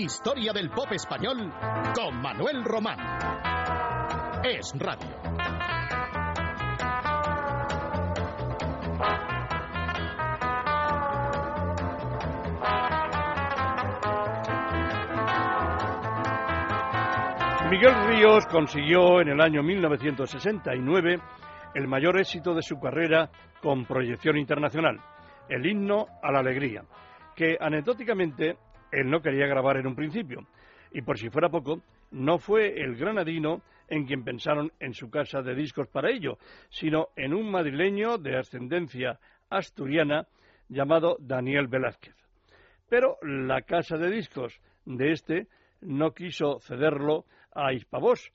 Historia del pop español con Manuel Román. Es Radio. Miguel Ríos consiguió en el año 1969 el mayor éxito de su carrera con proyección internacional, el himno a la alegría, que anecdóticamente él no quería grabar en un principio, y por si fuera poco, no fue el granadino en quien pensaron en su casa de discos para ello, sino en un madrileño de ascendencia asturiana llamado Daniel Velázquez. Pero la casa de discos de este no quiso cederlo a Hispavos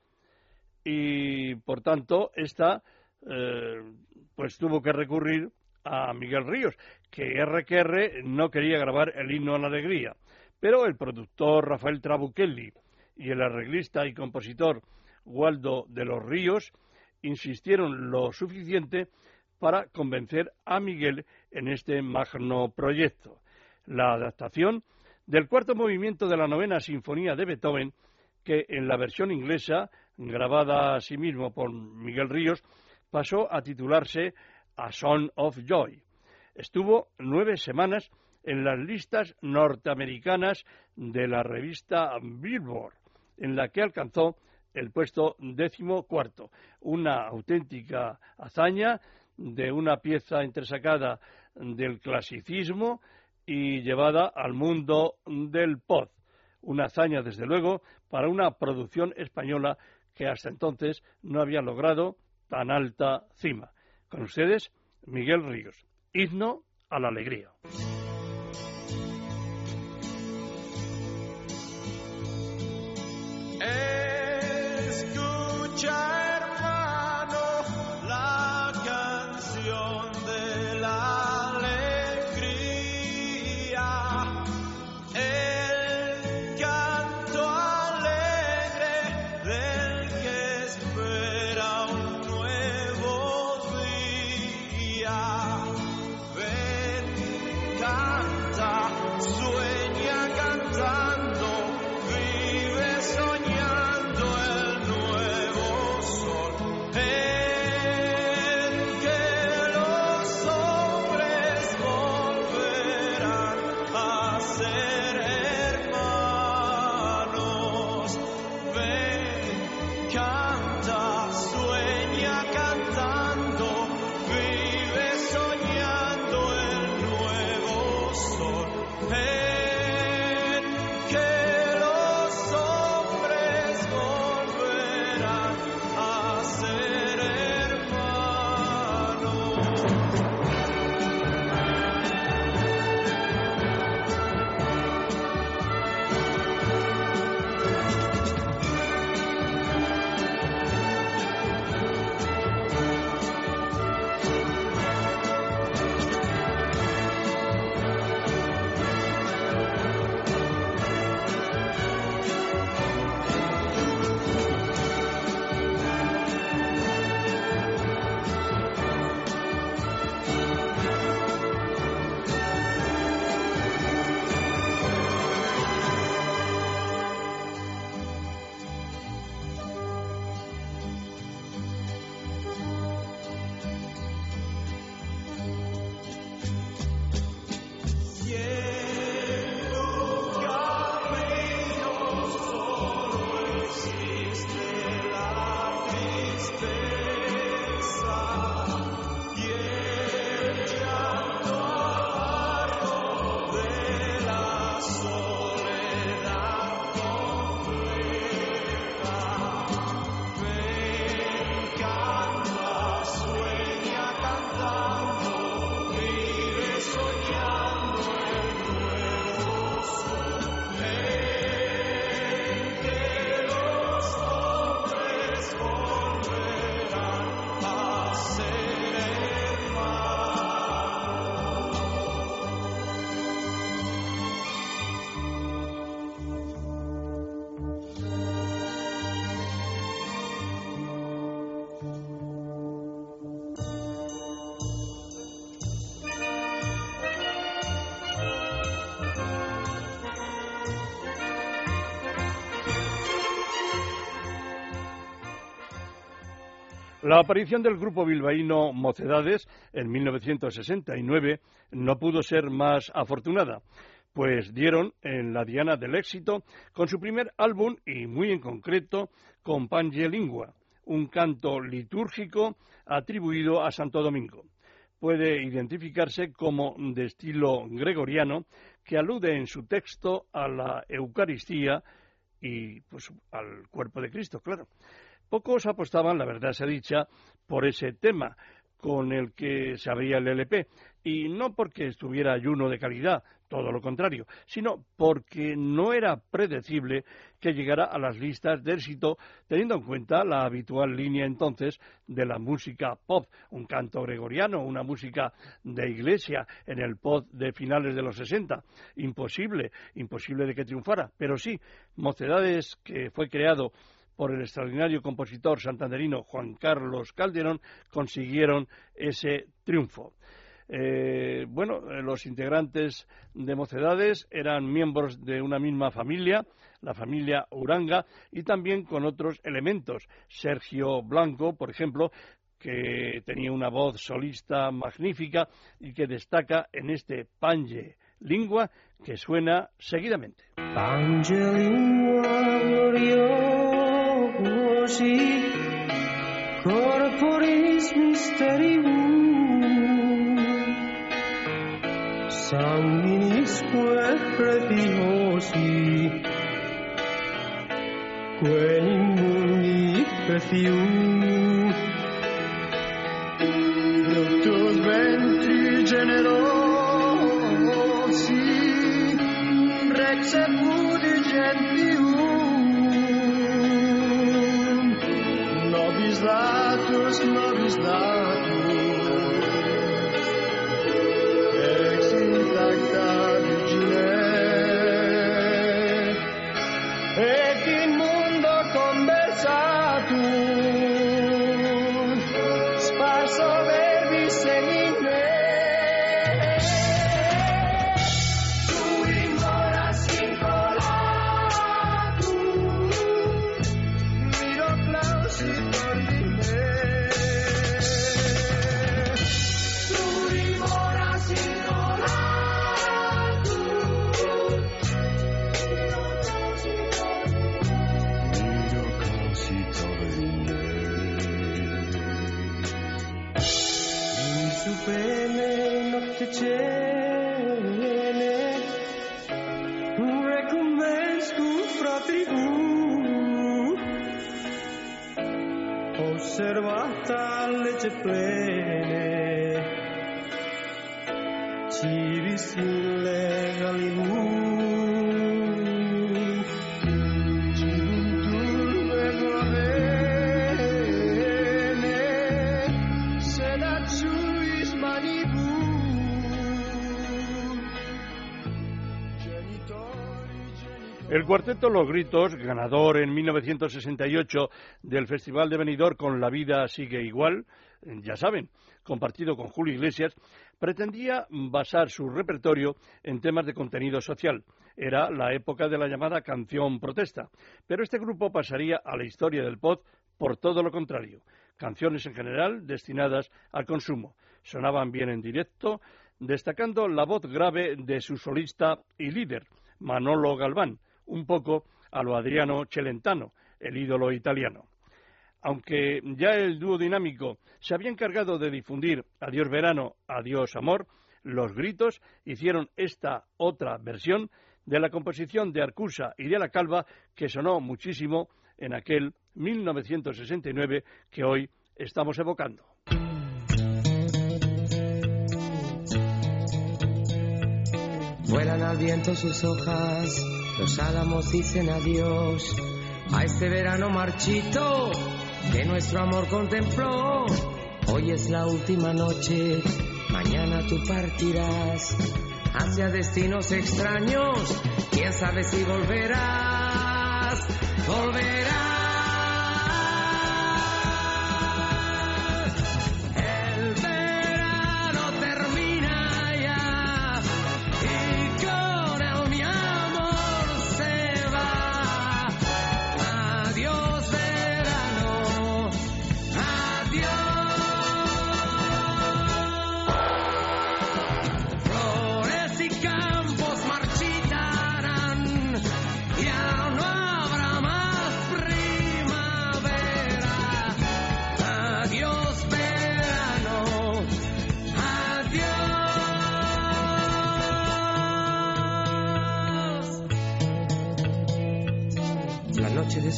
y por tanto esta eh, pues tuvo que recurrir a Miguel Ríos, que RQR no quería grabar el himno a la alegría, pero el productor Rafael Trabuchelli y el arreglista y compositor Waldo de los Ríos insistieron lo suficiente para convencer a Miguel en este magno proyecto. La adaptación del cuarto movimiento de la novena sinfonía de Beethoven que en la versión inglesa, grabada asimismo por Miguel Ríos, pasó a titularse A Song of Joy. Estuvo nueve semanas en las listas norteamericanas de la revista Billboard, en la que alcanzó el puesto décimo cuarto. Una auténtica hazaña de una pieza entresacada del clasicismo y llevada al mundo del pop. Una hazaña, desde luego, para una producción española que hasta entonces no había logrado tan alta cima. Con ustedes, Miguel Ríos. Himno a la alegría. hacer La aparición del grupo bilbaíno Mocedades en 1969 no pudo ser más afortunada, pues dieron en la diana del éxito con su primer álbum y muy en concreto con Pange Lingua, un canto litúrgico atribuido a Santo Domingo. Puede identificarse como de estilo gregoriano que alude en su texto a la Eucaristía y pues, al cuerpo de Cristo, claro. Pocos apostaban, la verdad sea dicha, por ese tema con el que se abría el LP, y no porque estuviera ayuno de calidad, todo lo contrario, sino porque no era predecible que llegara a las listas de éxito, teniendo en cuenta la habitual línea entonces de la música pop, un canto gregoriano, una música de iglesia en el pop de finales de los 60. Imposible, imposible de que triunfara, pero sí, Mocedades, que fue creado por el extraordinario compositor santanderino Juan Carlos Calderón, consiguieron ese triunfo. Eh, bueno, los integrantes de Mocedades eran miembros de una misma familia, la familia Uranga, y también con otros elementos. Sergio Blanco, por ejemplo, que tenía una voz solista magnífica y que destaca en este Pange Lingua que suena seguidamente. Così corporis mysterium sanguinisque preciosi quelli mundi prefium fructus ventri generosi rex et gentium love, purest love is love. El cuarteto Los Gritos, ganador en 1968 del Festival de Benidorm con La vida sigue igual, ya saben, compartido con Julio Iglesias, pretendía basar su repertorio en temas de contenido social. Era la época de la llamada canción protesta, pero este grupo pasaría a la historia del pop por todo lo contrario. Canciones en general destinadas al consumo. Sonaban bien en directo, destacando la voz grave de su solista y líder, Manolo Galván, un poco a lo Adriano Celentano, el ídolo italiano. Aunque ya el dúo dinámico se había encargado de difundir Adiós verano, adiós amor, los gritos hicieron esta otra versión de la composición de Arcusa y de la Calva que sonó muchísimo en aquel 1969 que hoy estamos evocando. Vuelan al viento sus hojas los álamos dicen adiós a este verano marchito que nuestro amor contempló. Hoy es la última noche, mañana tú partirás hacia destinos extraños. Quién sabe si volverás, volverás.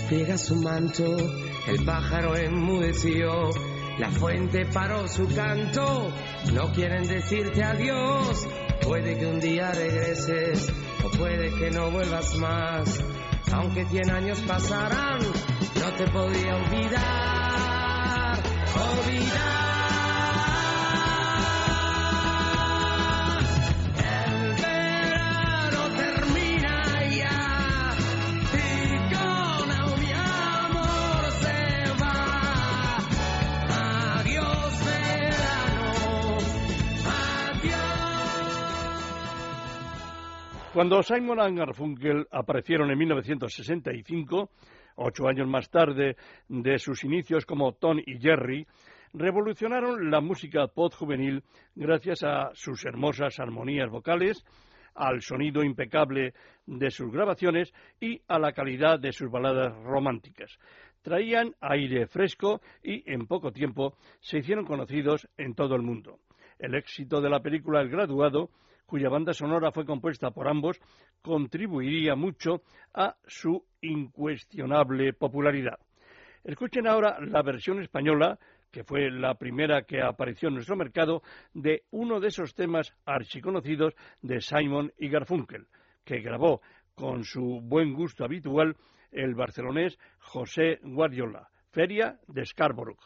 Despliega su manto, el pájaro enmudeció, la fuente paró su canto, no quieren decirte adiós, puede que un día regreses o puede que no vuelvas más, aunque cien años pasarán, no te podría olvidar, olvidar. Cuando Simon y Garfunkel aparecieron en 1965, ocho años más tarde de sus inicios como Tom y Jerry, revolucionaron la música pop juvenil gracias a sus hermosas armonías vocales, al sonido impecable de sus grabaciones y a la calidad de sus baladas románticas. Traían aire fresco y en poco tiempo se hicieron conocidos en todo el mundo. El éxito de la película El Graduado cuya banda sonora fue compuesta por ambos, contribuiría mucho a su incuestionable popularidad. Escuchen ahora la versión española, que fue la primera que apareció en nuestro mercado, de uno de esos temas archiconocidos de Simon y Garfunkel, que grabó con su buen gusto habitual el barcelonés José Guardiola, Feria de Scarborough.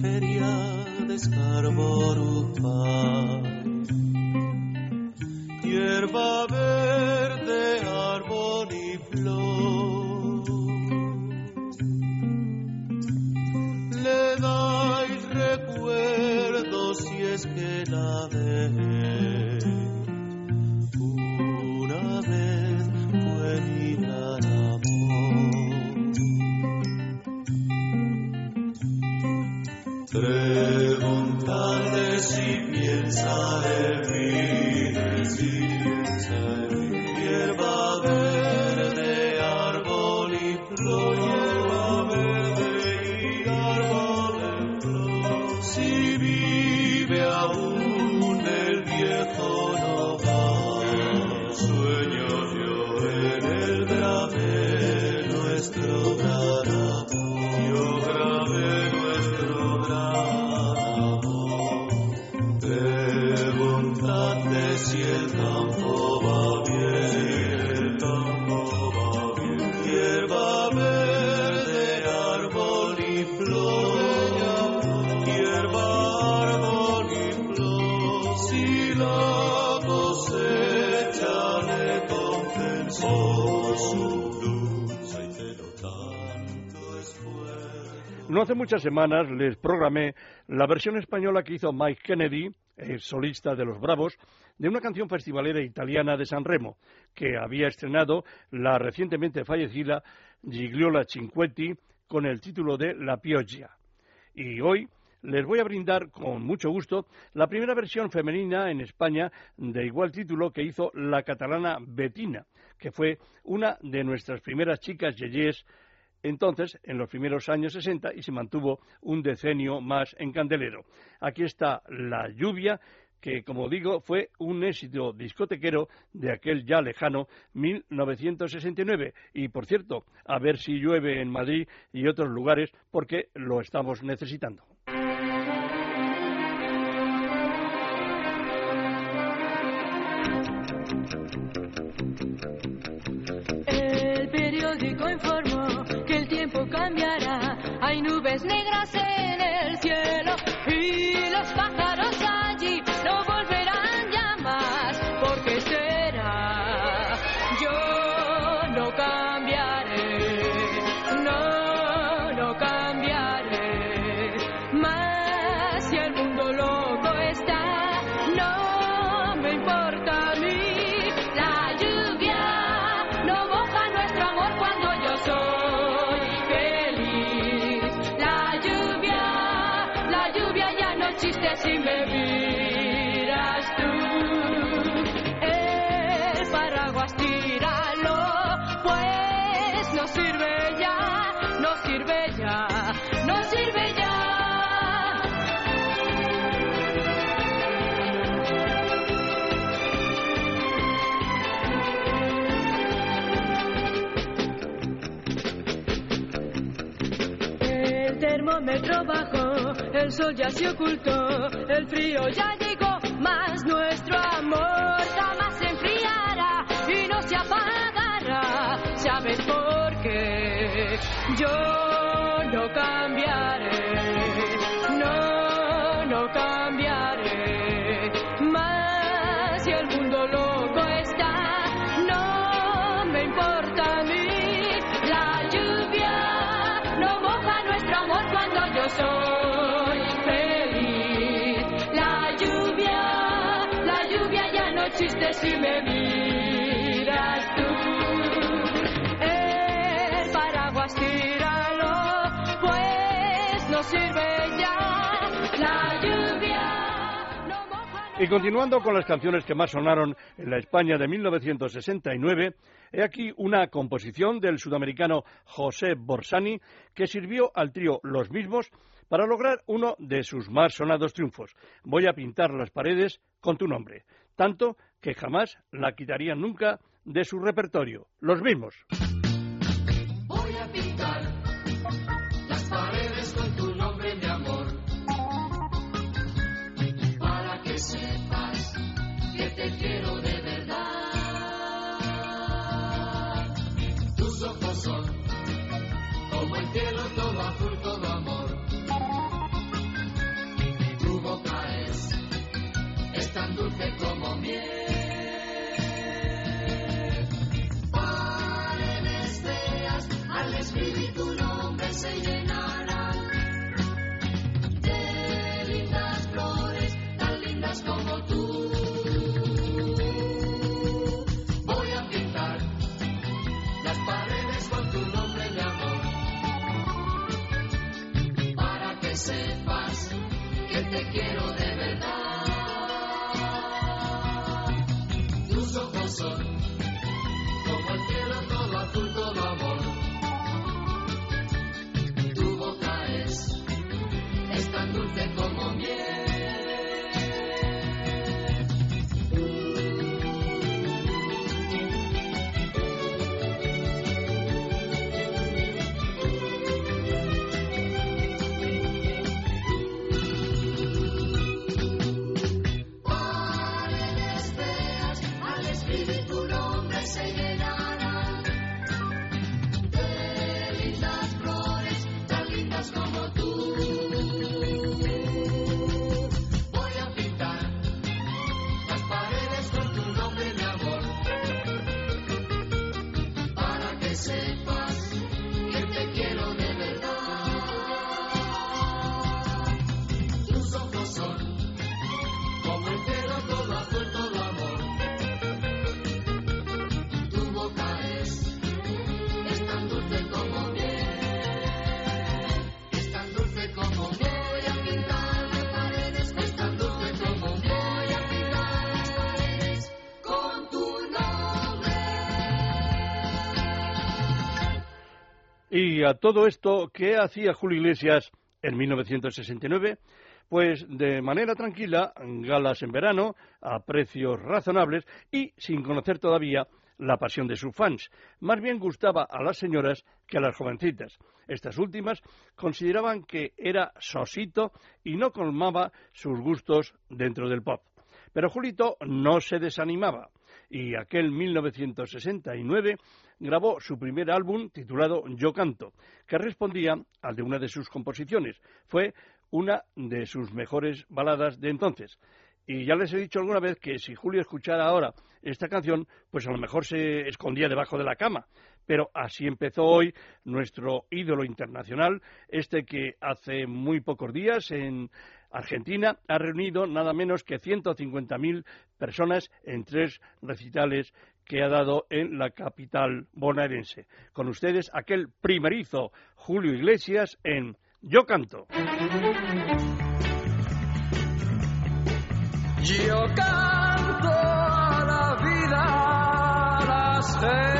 Feria de Scarborough Hierba verde, Oh. Hace muchas semanas les programé la versión española que hizo Mike Kennedy, el solista de los Bravos, de una canción festivalera italiana de San Remo, que había estrenado la recientemente fallecida Gigliola Cinquetti con el título de La Pioggia. Y hoy les voy a brindar con mucho gusto la primera versión femenina en España de igual título que hizo la catalana Betina, que fue una de nuestras primeras chicas yeyes entonces en los primeros años 60 y se mantuvo un decenio más en Candelero. Aquí está La lluvia, que como digo fue un éxito discotequero de aquel ya lejano 1969. Y por cierto, a ver si llueve en Madrid y otros lugares porque lo estamos necesitando. Nubes negras en el termómetro bajó, el sol ya se ocultó, el frío ya llegó, más nuestro amor jamás se enfriará y no se apagará. ¿Sabes por qué? Yo no cambiaré, Y continuando con las canciones que más sonaron en la España de 1969, he aquí una composición del sudamericano José Borsani que sirvió al trío Los Mismos para lograr uno de sus más sonados triunfos. Voy a pintar las paredes con tu nombre, tanto que jamás la quitarían nunca de su repertorio. Los Mismos. Se llenarán de lindas flores, tan lindas como tú. Voy a pintar las paredes con tu nombre, mi amor, para que sepas que te quiero de verdad. Y a todo esto, ¿qué hacía Julio Iglesias en 1969? Pues de manera tranquila, galas en verano, a precios razonables y sin conocer todavía la pasión de sus fans. Más bien gustaba a las señoras que a las jovencitas. Estas últimas consideraban que era sosito y no colmaba sus gustos dentro del pop. Pero Julito no se desanimaba y aquel 1969 grabó su primer álbum titulado Yo Canto, que respondía al de una de sus composiciones. Fue una de sus mejores baladas de entonces. Y ya les he dicho alguna vez que si Julio escuchara ahora esta canción, pues a lo mejor se escondía debajo de la cama. Pero así empezó hoy nuestro ídolo internacional, este que hace muy pocos días en Argentina ha reunido nada menos que 150.000 personas en tres recitales que ha dado en la capital bonaerense. Con ustedes aquel primerizo Julio Iglesias en Yo Canto. Yo canto a la vida, a las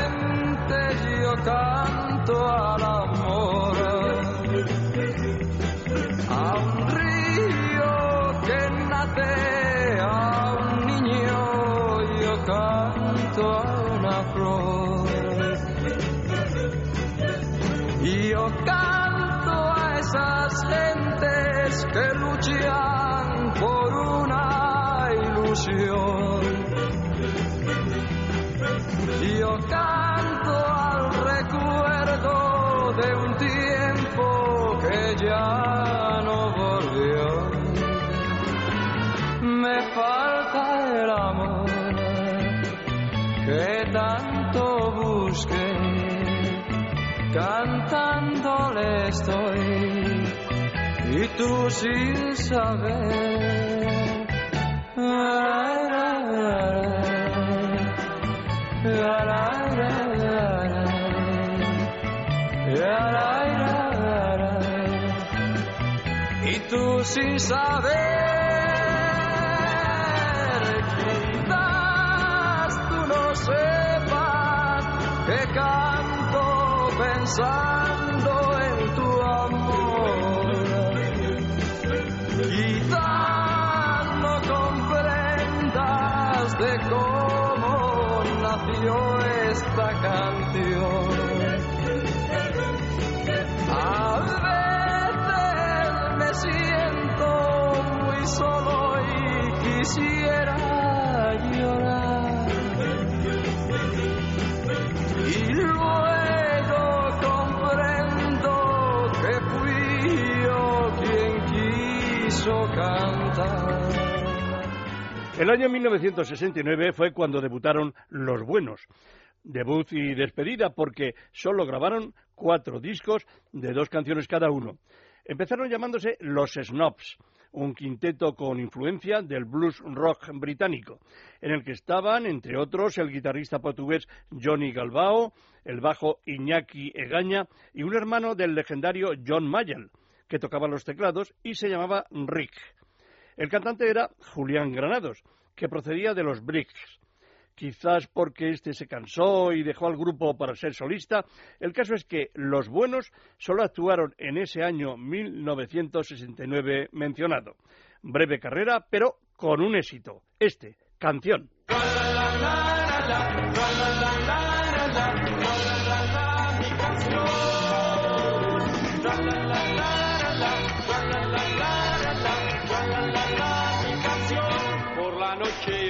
tú sin saber. Ah, ah, ah, y tú sin saber. El año 1969 fue cuando debutaron Los Buenos. Debut y despedida porque solo grabaron cuatro discos de dos canciones cada uno. Empezaron llamándose Los Snobs, un quinteto con influencia del blues rock británico, en el que estaban, entre otros, el guitarrista portugués Johnny Galbao, el bajo Iñaki Egaña y un hermano del legendario John Mayall, que tocaba los teclados y se llamaba Rick. El cantante era Julián Granados, que procedía de los Bricks. Quizás porque este se cansó y dejó al grupo para ser solista. El caso es que Los Buenos solo actuaron en ese año 1969 mencionado. Breve carrera, pero con un éxito. Este, canción. noche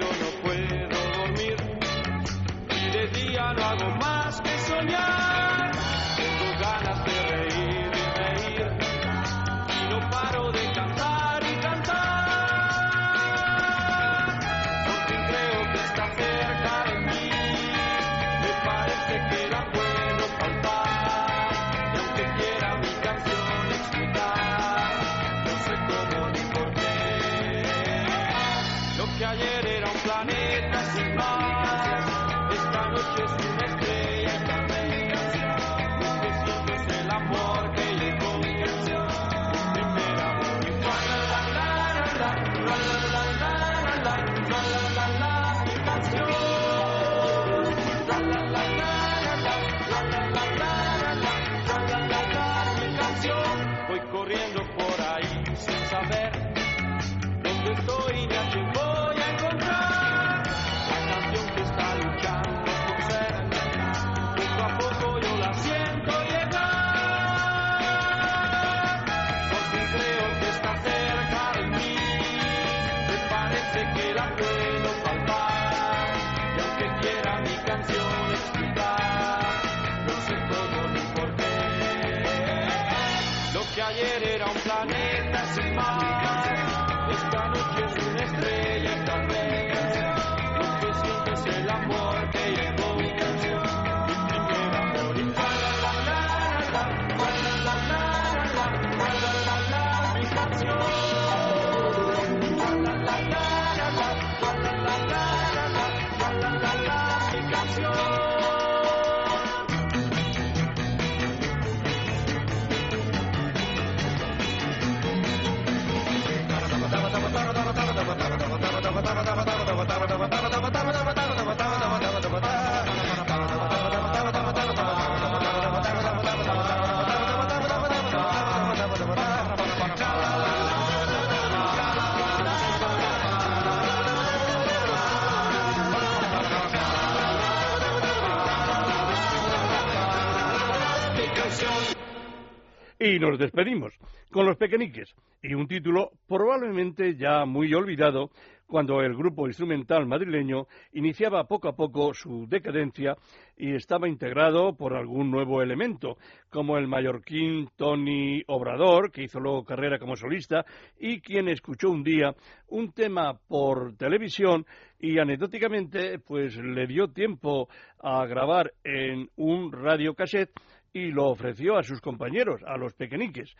Y nos despedimos con los pequeñiques. Y un título probablemente ya muy olvidado cuando el grupo instrumental madrileño iniciaba poco a poco su decadencia y estaba integrado por algún nuevo elemento, como el mallorquín Tony Obrador, que hizo luego carrera como solista, y quien escuchó un día un tema por televisión y anecdóticamente pues le dio tiempo a grabar en un radiocassette y lo ofreció a sus compañeros, a los pequeñiques.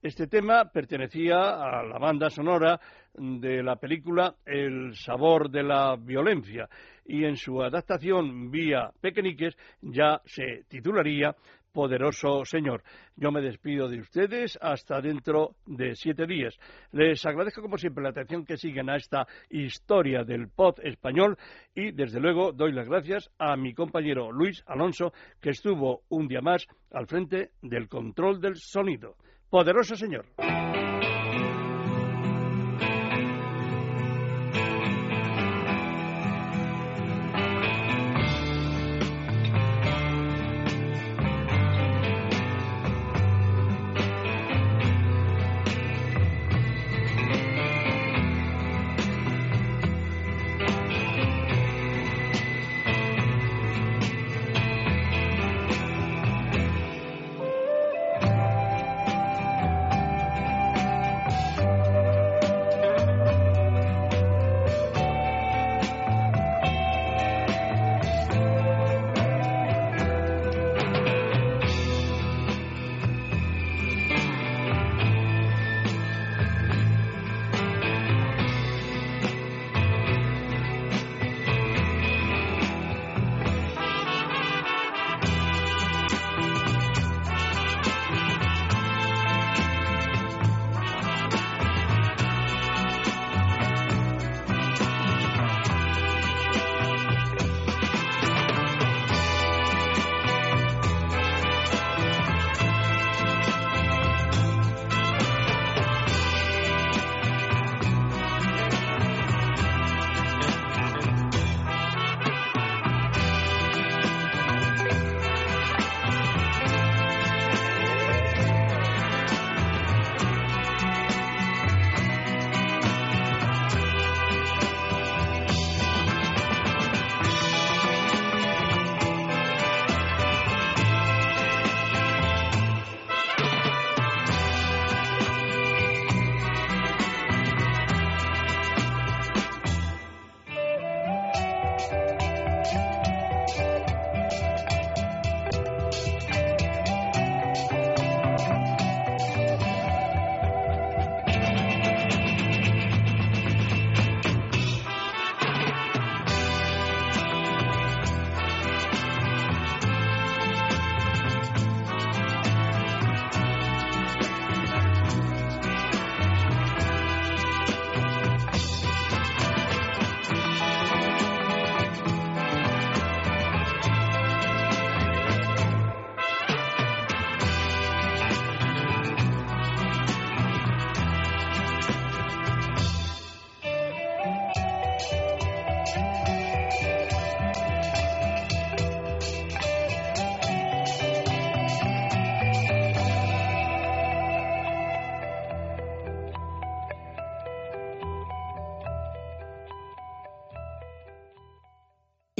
Este tema pertenecía a la banda sonora de la película El sabor de la violencia y en su adaptación vía Pequeñiques ya se titularía Poderoso Señor. Yo me despido de ustedes hasta dentro de siete días. Les agradezco como siempre la atención que siguen a esta historia del pop español y desde luego doy las gracias a mi compañero Luis Alonso que estuvo un día más al frente del control del sonido. Poderoso Señor.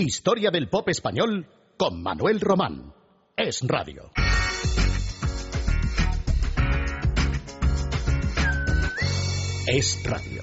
Historia del pop español con Manuel Román. Es Radio. Es Radio.